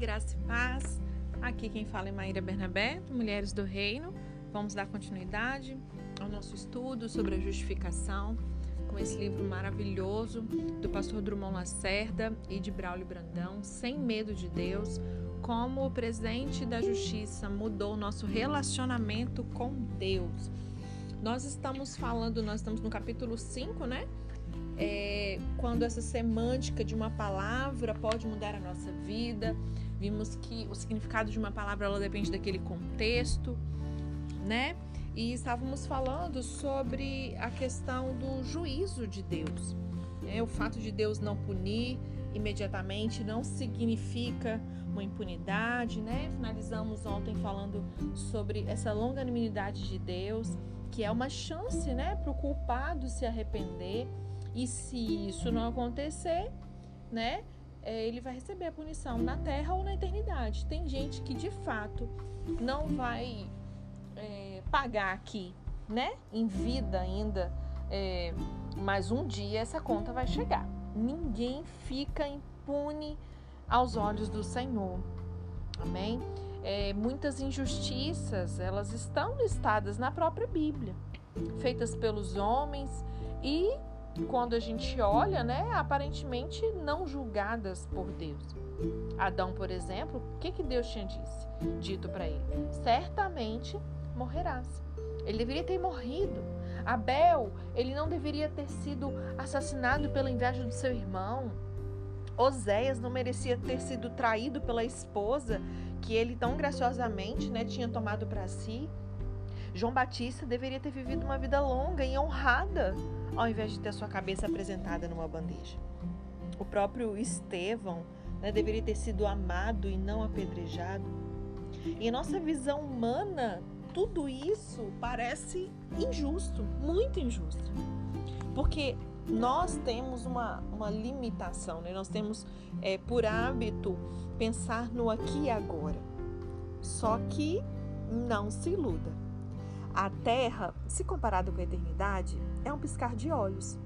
graça e paz. Aqui quem fala é Maíra Bernabé, Mulheres do Reino. Vamos dar continuidade ao nosso estudo sobre a justificação com esse livro maravilhoso do pastor Drummond Lacerda e de Braulio Brandão, Sem Medo de Deus, como o presidente da justiça mudou o nosso relacionamento com Deus. Nós estamos falando, nós estamos no capítulo 5, né? é, quando essa semântica de uma palavra pode mudar a nossa vida. Vimos que o significado de uma palavra ela depende daquele contexto, né? E estávamos falando sobre a questão do juízo de Deus. Né? O fato de Deus não punir imediatamente não significa uma impunidade, né? Finalizamos ontem falando sobre essa longanimidade de Deus, que é uma chance, né, para o culpado se arrepender e se isso não acontecer, né, é, ele vai receber a punição na terra ou na eternidade. Tem gente que de fato não vai é, pagar aqui, né, em vida ainda, é, mas um dia essa conta vai chegar. Ninguém fica impune aos olhos do Senhor. Amém? É, muitas injustiças elas estão listadas na própria Bíblia, feitas pelos homens e quando a gente olha, né, aparentemente não julgadas por Deus. Adão, por exemplo, o que, que Deus tinha disse, dito para ele? Certamente morrerás. Ele deveria ter morrido. Abel, ele não deveria ter sido assassinado pela inveja do seu irmão. Oséias não merecia ter sido traído pela esposa que ele tão graciosamente né, tinha tomado para si. João Batista deveria ter vivido uma vida longa e honrada ao invés de ter sua cabeça apresentada numa bandeja. O próprio Estevão né, deveria ter sido amado e não apedrejado. E nossa visão humana, tudo isso parece injusto, muito injusto. Porque nós temos uma, uma limitação, né? nós temos é, por hábito pensar no aqui e agora. Só que não se iluda. A Terra, se comparado com a eternidade, é um piscar de olhos,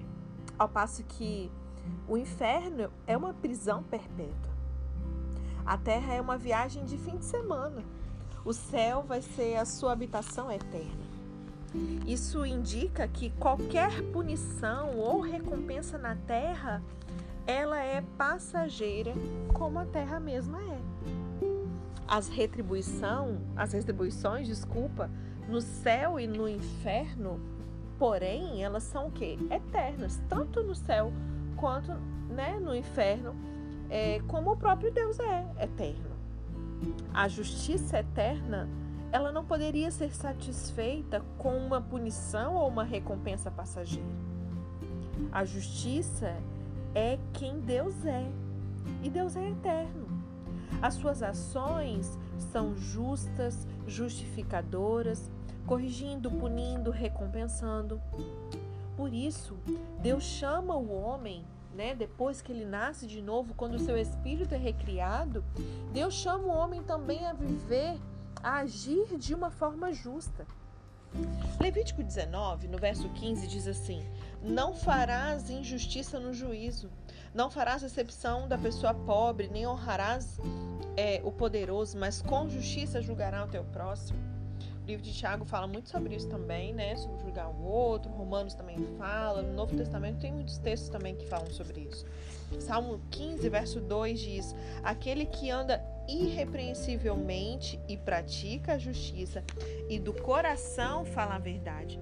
ao passo que o inferno é uma prisão perpétua. A Terra é uma viagem de fim de semana. O céu vai ser a sua habitação eterna. Isso indica que qualquer punição ou recompensa na Terra, ela é passageira, como a Terra mesma é. As retribuição, as retribuições, desculpa, no céu e no inferno, porém, elas são o quê? Eternas, tanto no céu quanto né, no inferno, é, como o próprio Deus é eterno. A justiça eterna, ela não poderia ser satisfeita com uma punição ou uma recompensa passageira. A justiça é quem Deus é, e Deus é eterno. As suas ações são justas, justificadoras, corrigindo, punindo, recompensando. Por isso, Deus chama o homem, né, depois que ele nasce de novo, quando o seu espírito é recriado, Deus chama o homem também a viver, a agir de uma forma justa. Levítico 19, no verso 15, diz assim: Não farás injustiça no juízo, não farás exceção da pessoa pobre, nem honrarás é, o poderoso, mas com justiça julgará o teu próximo. O livro de Tiago fala muito sobre isso também, né? Sobre julgar o outro. Romanos também fala. No Novo Testamento tem muitos textos também que falam sobre isso. Salmo 15, verso 2 diz: Aquele que anda irrepreensivelmente e pratica a justiça e do coração fala a verdade.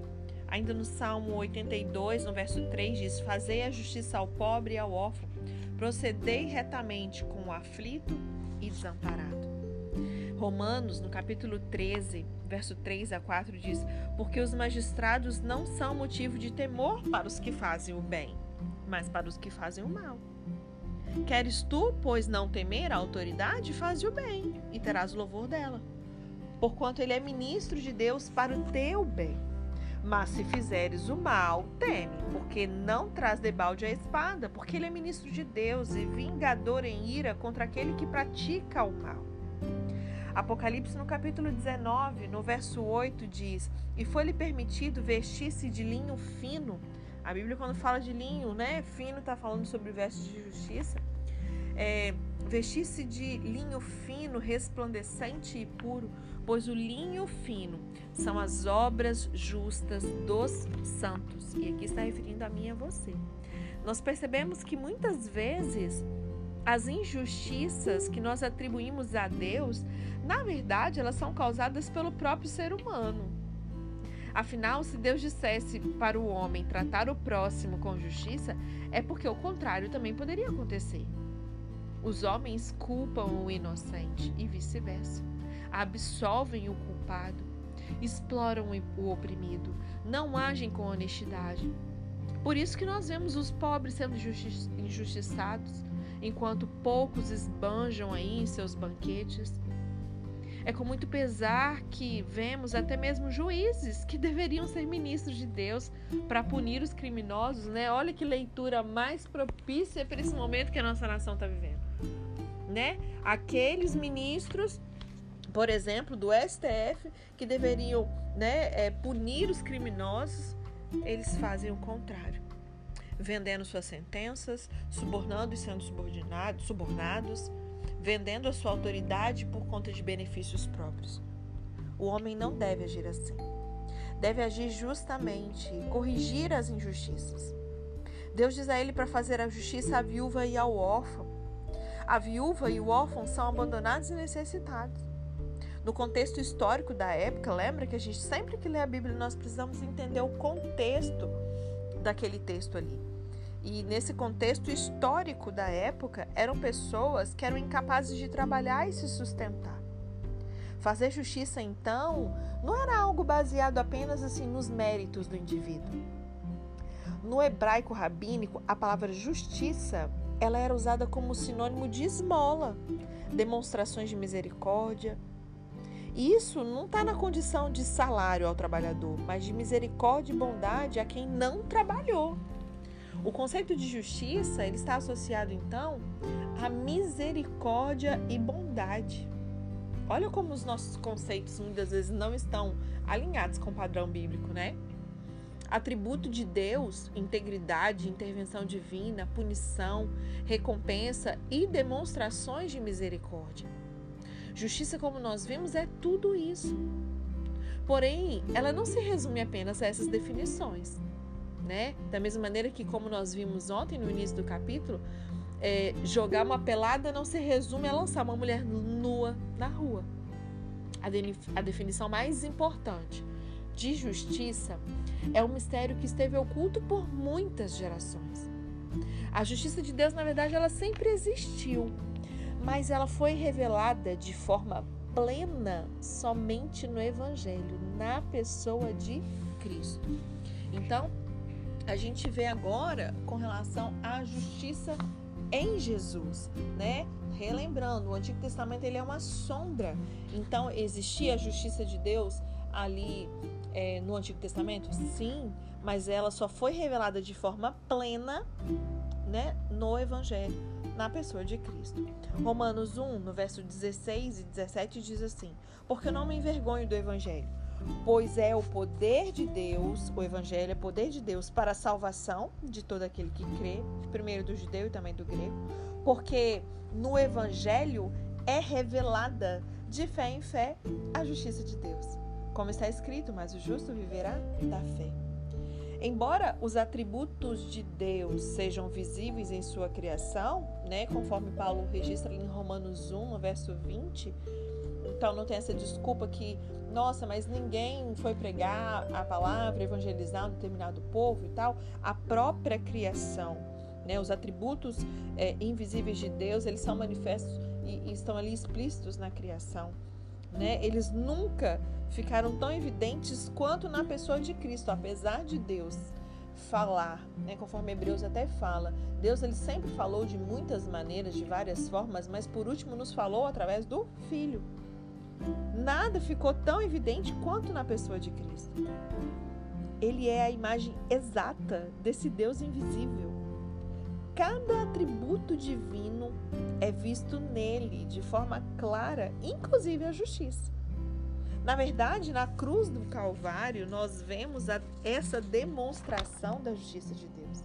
Ainda no Salmo 82, no verso 3 diz: Fazei a justiça ao pobre e ao órfão, procedei retamente com o aflito e desamparado. Romanos, no capítulo 13, verso 3 a 4, diz: Porque os magistrados não são motivo de temor para os que fazem o bem, mas para os que fazem o mal. Queres tu, pois, não temer a autoridade? Faze o bem e terás o louvor dela. Porquanto ele é ministro de Deus para o teu bem. Mas se fizeres o mal, teme, porque não traz debalde a espada, porque ele é ministro de Deus e vingador em ira contra aquele que pratica o mal. Apocalipse no capítulo 19, no verso 8 diz: "E foi-lhe permitido vestir-se de linho fino". A Bíblia quando fala de linho, né, fino, está falando sobre vestes de justiça. É, vestir-se de linho fino, resplandecente e puro, pois o linho fino são as obras justas dos santos. E aqui está referindo a mim e a você. Nós percebemos que muitas vezes as injustiças que nós atribuímos a Deus, na verdade, elas são causadas pelo próprio ser humano. Afinal, se Deus dissesse para o homem tratar o próximo com justiça, é porque o contrário também poderia acontecer. Os homens culpam o inocente e vice-versa. Absolvem o culpado, exploram o oprimido, não agem com honestidade. Por isso que nós vemos os pobres sendo injustiçados, enquanto poucos esbanjam aí em seus banquetes. É com muito pesar que vemos até mesmo juízes que deveriam ser ministros de Deus para punir os criminosos, né? Olha que leitura mais propícia para esse momento que a nossa nação está vivendo, né? Aqueles ministros, por exemplo, do STF, que deveriam, né, é, punir os criminosos, eles fazem o contrário vendendo suas sentenças, subornando e sendo subordinados, subornados, vendendo a sua autoridade por conta de benefícios próprios. O homem não deve agir assim. Deve agir justamente, corrigir as injustiças. Deus diz a ele para fazer a justiça à viúva e ao órfão. A viúva e o órfão são abandonados e necessitados. No contexto histórico da época, lembra que a gente sempre que lê a Bíblia nós precisamos entender o contexto daquele texto ali. E nesse contexto histórico da época, eram pessoas que eram incapazes de trabalhar e se sustentar. Fazer justiça, então, não era algo baseado apenas assim nos méritos do indivíduo. No hebraico rabínico, a palavra justiça, ela era usada como sinônimo de esmola, demonstrações de misericórdia. Isso não está na condição de salário ao trabalhador, mas de misericórdia e bondade a quem não trabalhou. O conceito de justiça ele está associado então à misericórdia e bondade. Olha como os nossos conceitos muitas vezes não estão alinhados com o padrão bíblico, né? Atributo de Deus, integridade, intervenção divina, punição, recompensa e demonstrações de misericórdia. Justiça, como nós vimos, é tudo isso. Porém, ela não se resume apenas a essas definições né? Da mesma maneira que, como nós vimos ontem no início do capítulo, é, jogar uma pelada não se resume a lançar uma mulher nua na rua. A, de, a definição mais importante de justiça é um mistério que esteve oculto por muitas gerações. A justiça de Deus, na verdade, ela sempre existiu, mas ela foi revelada de forma plena somente no Evangelho, na pessoa de Cristo. Então, a gente vê agora com relação à justiça em Jesus, né? Relembrando, o Antigo Testamento ele é uma sombra. Então, existia a justiça de Deus ali é, no Antigo Testamento? Sim, mas ela só foi revelada de forma plena, né, no Evangelho, na pessoa de Cristo. Romanos 1, no verso 16 e 17 diz assim: Porque eu não me envergonho do Evangelho pois é o poder de Deus, o evangelho é poder de Deus para a salvação de todo aquele que crê, primeiro do judeu e também do grego, porque no evangelho é revelada de fé em fé a justiça de Deus. Como está escrito, mas o justo viverá da fé. Embora os atributos de Deus sejam visíveis em sua criação, né, conforme Paulo registra em Romanos 1, verso 20, então não tem essa desculpa que nossa, mas ninguém foi pregar a palavra, evangelizar um determinado povo e tal. A própria criação, né, os atributos é, invisíveis de Deus, eles são manifestos e, e estão ali explícitos na criação. Né? Eles nunca ficaram tão evidentes quanto na pessoa de Cristo, apesar de Deus falar, né? conforme Hebreus até fala. Deus ele sempre falou de muitas maneiras, de várias formas, mas por último nos falou através do Filho. Nada ficou tão evidente quanto na pessoa de Cristo. Ele é a imagem exata desse Deus invisível. Cada atributo divino é visto nele de forma clara, inclusive a justiça. Na verdade, na cruz do Calvário, nós vemos a, essa demonstração da justiça de Deus.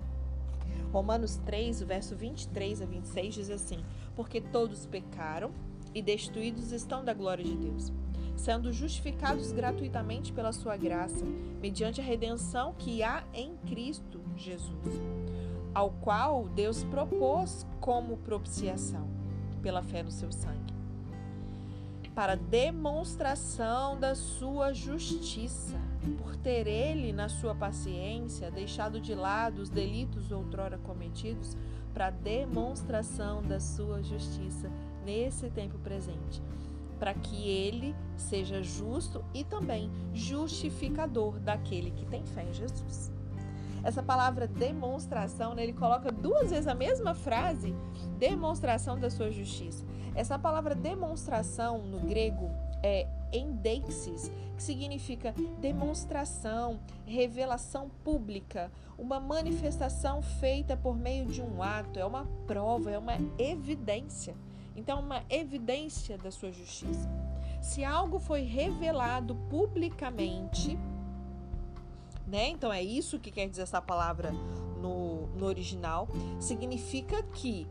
Romanos 3, o verso 23 a 26 diz assim: porque todos pecaram e destruídos estão da glória de Deus, sendo justificados gratuitamente pela sua graça, mediante a redenção que há em Cristo Jesus, ao qual Deus propôs como propiciação, pela fé no seu sangue, para demonstração da sua justiça, por ter ele, na sua paciência, deixado de lado os delitos outrora cometidos, para demonstração da sua justiça nesse tempo presente, para que ele seja justo e também justificador daquele que tem fé em Jesus. Essa palavra demonstração, né, ele coloca duas vezes a mesma frase, demonstração da sua justiça. Essa palavra demonstração no grego é endeixis, que significa demonstração, revelação pública, uma manifestação feita por meio de um ato, é uma prova, é uma evidência. Então, uma evidência da sua justiça. Se algo foi revelado publicamente, né? Então é isso que quer dizer essa palavra no, no original, significa que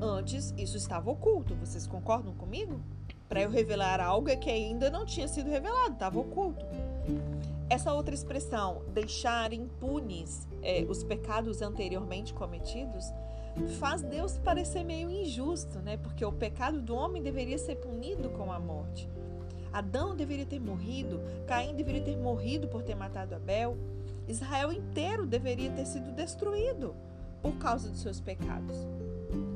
antes isso estava oculto. Vocês concordam comigo? Para eu revelar algo é que ainda não tinha sido revelado, estava oculto. Essa outra expressão, deixar impunes é, os pecados anteriormente cometidos, faz Deus parecer meio injusto, né? Porque o pecado do homem deveria ser punido com a morte. Adão deveria ter morrido, Caim deveria ter morrido por ter matado Abel, Israel inteiro deveria ter sido destruído por causa dos seus pecados.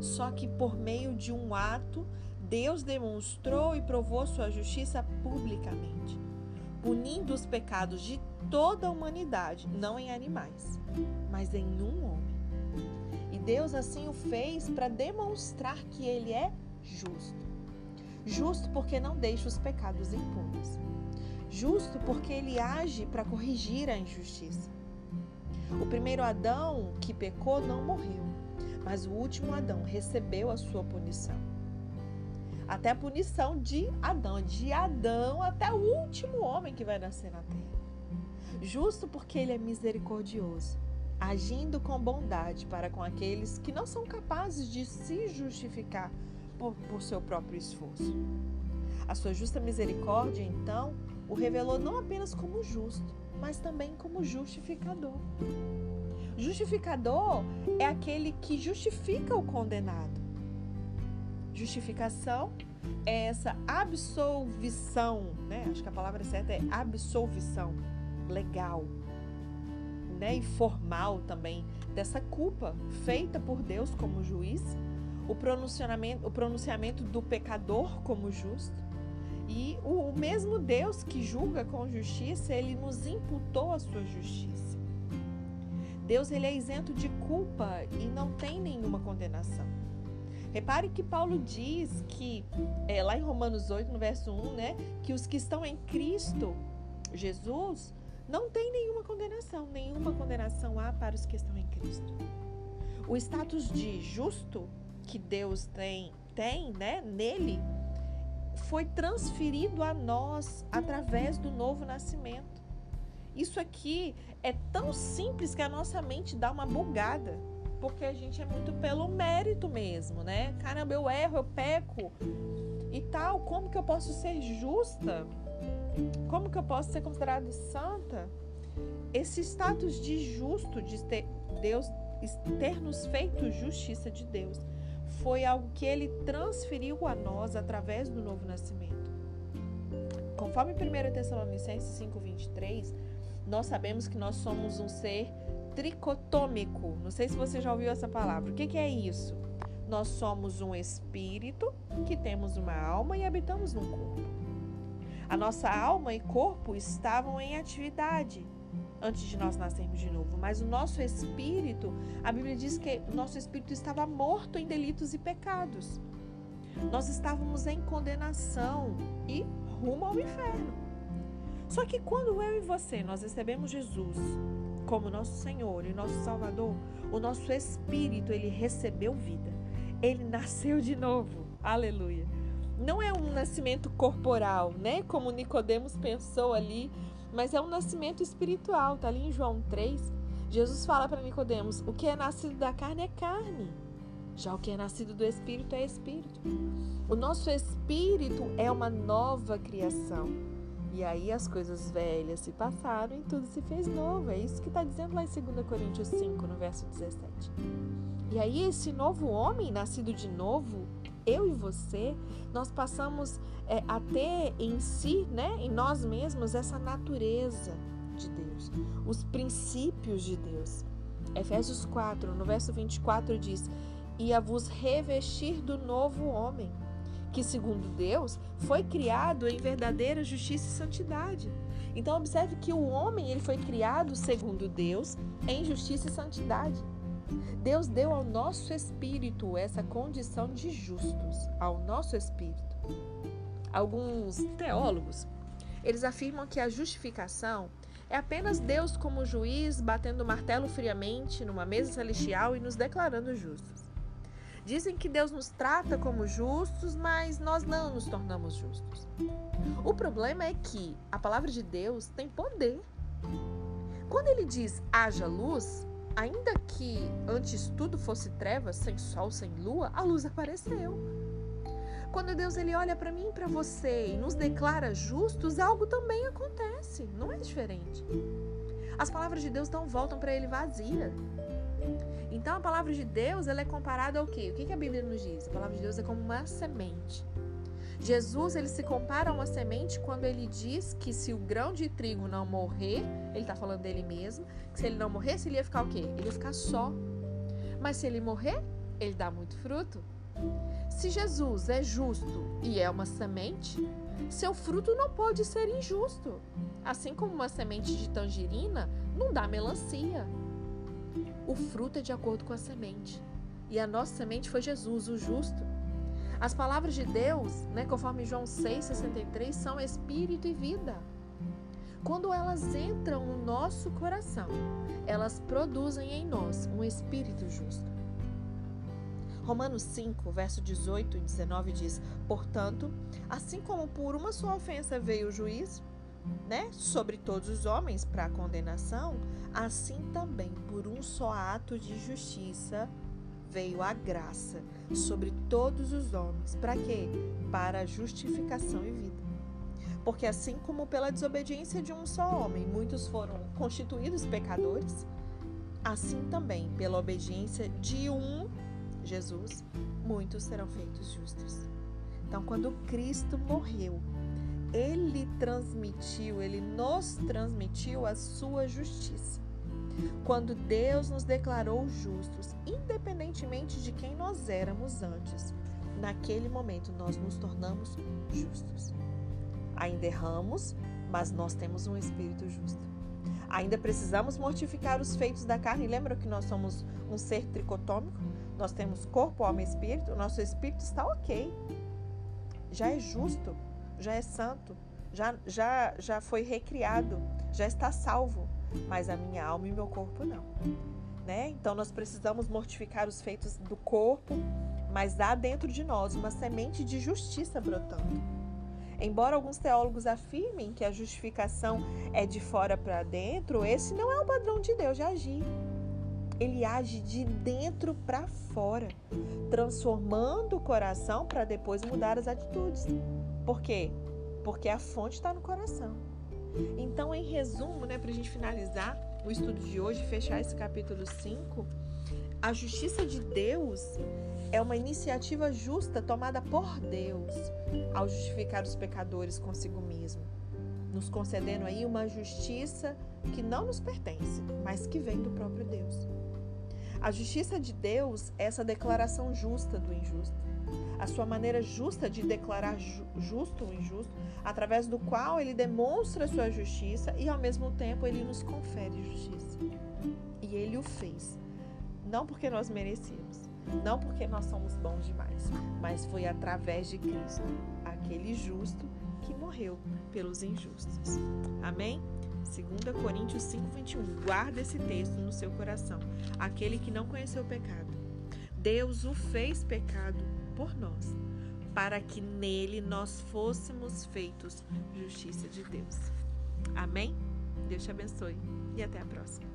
Só que por meio de um ato, Deus demonstrou e provou sua justiça publicamente, punindo os pecados de toda a humanidade, não em animais, mas em um homem. E Deus assim o fez para demonstrar que ele é justo. Justo porque não deixa os pecados impunes. Justo porque ele age para corrigir a injustiça. O primeiro Adão que pecou não morreu, mas o último Adão recebeu a sua punição. Até a punição de Adão, de Adão até o último homem que vai nascer na terra. Justo porque ele é misericordioso, agindo com bondade para com aqueles que não são capazes de se justificar por, por seu próprio esforço. A sua justa misericórdia, então, o revelou não apenas como justo, mas também como justificador. Justificador é aquele que justifica o condenado. Justificação é essa absolvição, né? Acho que a palavra certa é absolvição legal, né? E formal também dessa culpa feita por Deus como juiz o pronunciamento, o pronunciamento do pecador como justo. E o, o mesmo Deus que julga com justiça, ele nos imputou a sua justiça. Deus ele é isento de culpa e não tem nenhuma condenação. Repare que Paulo diz que, é, lá em Romanos 8, no verso 1, né, que os que estão em Cristo Jesus não tem nenhuma condenação, nenhuma condenação há para os que estão em Cristo. O status de justo que Deus tem, tem né, nele foi transferido a nós através do novo nascimento. Isso aqui é tão simples que a nossa mente dá uma bugada, porque a gente é muito pelo mérito mesmo, né? Caramba, eu erro, eu peco e tal. Como que eu posso ser justa? Como que eu posso ser considerada santa? Esse status de justo, de ter Deus ter nos feito justiça de Deus, foi algo que ele transferiu a nós através do novo nascimento. Conforme 1 Tessalonicenses 5,23, nós sabemos que nós somos um ser tricotômico. Não sei se você já ouviu essa palavra. O que, que é isso? Nós somos um espírito que temos uma alma e habitamos num corpo. A nossa alma e corpo estavam em atividade antes de nós nascermos de novo, mas o nosso espírito, a Bíblia diz que o nosso espírito estava morto em delitos e pecados. Nós estávamos em condenação e rumo ao inferno. Só que quando eu e você nós recebemos Jesus como nosso Senhor e nosso Salvador, o nosso espírito ele recebeu vida. Ele nasceu de novo. Aleluia. Não é um nascimento corporal, né? Como Nicodemos pensou ali mas é um nascimento espiritual, tá ali em João 3. Jesus fala para Nicodemos: "O que é nascido da carne é carne, Já o que é nascido do Espírito é Espírito. O nosso espírito é uma nova criação. E aí as coisas velhas se passaram e tudo se fez novo. É isso que está dizendo lá em 2 Coríntios 5, no verso 17. E aí esse novo homem, nascido de novo, eu e você, nós passamos é, a ter em si, né, em nós mesmos, essa natureza de Deus, os princípios de Deus. Efésios 4, no verso 24 diz: E a vos revestir do novo homem, que segundo Deus foi criado em verdadeira justiça e santidade. Então observe que o homem ele foi criado segundo Deus em justiça e santidade. Deus deu ao nosso espírito essa condição de justos, ao nosso espírito. Alguns teólogos, eles afirmam que a justificação é apenas Deus como juiz batendo o martelo friamente numa mesa celestial e nos declarando justos. Dizem que Deus nos trata como justos, mas nós não nos tornamos justos. O problema é que a palavra de Deus tem poder. Quando ele diz haja luz, ainda que antes tudo fosse trevas, sem sol, sem lua, a luz apareceu. Quando Deus ele olha para mim e para você e nos declara justos, algo também acontece, não é diferente. As palavras de Deus não voltam para ele vazias. Então a palavra de Deus ela é comparada ao quê? O que a Bíblia nos diz? A palavra de Deus é como uma semente. Jesus ele se compara a uma semente quando ele diz que se o grão de trigo não morrer, ele está falando dele mesmo, que se ele não morresse, ele ia ficar o quê? Ele ia ficar só. Mas se ele morrer, ele dá muito fruto. Se Jesus é justo e é uma semente, seu fruto não pode ser injusto. Assim como uma semente de tangerina não dá melancia. O fruto é de acordo com a semente. E a nossa semente foi Jesus, o justo. As palavras de Deus, né, conforme João 6,63, são espírito e vida. Quando elas entram no nosso coração, elas produzem em nós um espírito justo. Romanos 5, verso 18 e 19 diz: Portanto, assim como por uma só ofensa veio o juízo, né, sobre todos os homens para a condenação, assim também por um só ato de justiça veio a graça sobre todos os homens. Para quê? Para justificação e vida. Porque assim como pela desobediência de um só homem muitos foram constituídos pecadores, assim também pela obediência de um Jesus, muitos serão feitos justos. Então, quando Cristo morreu, ele transmitiu, ele nos transmitiu a sua justiça. Quando Deus nos declarou justos, independentemente de quem nós éramos antes, naquele momento nós nos tornamos justos. Ainda erramos, mas nós temos um espírito justo. Ainda precisamos mortificar os feitos da carne. Lembra que nós somos um ser tricotômico? Nós temos corpo, alma e espírito. O nosso espírito está ok. Já é justo, já é santo, já, já, já foi recriado, já está salvo mas a minha alma e meu corpo não. Né? Então nós precisamos mortificar os feitos do corpo, mas há dentro de nós uma semente de justiça brotando. Embora alguns teólogos afirmem que a justificação é de fora para dentro, esse não é o padrão de Deus de agir. Ele age de dentro para fora, transformando o coração para depois mudar as atitudes. Por quê? Porque a fonte está no coração. Então, em resumo, né, para a gente finalizar o estudo de hoje, fechar esse capítulo 5, a justiça de Deus é uma iniciativa justa tomada por Deus ao justificar os pecadores consigo mesmo, nos concedendo aí uma justiça que não nos pertence, mas que vem do próprio Deus. A justiça de Deus é essa declaração justa do injusto a sua maneira justa de declarar justo ou injusto, através do qual ele demonstra sua justiça e ao mesmo tempo ele nos confere justiça. E ele o fez, não porque nós merecíamos, não porque nós somos bons demais, mas foi através de Cristo, aquele justo que morreu pelos injustos. Amém? 2 Coríntios 5:21. Guarda esse texto no seu coração. Aquele que não conheceu o pecado, Deus o fez pecado por nós, para que nele nós fôssemos feitos justiça de Deus. Amém? Deus te abençoe e até a próxima.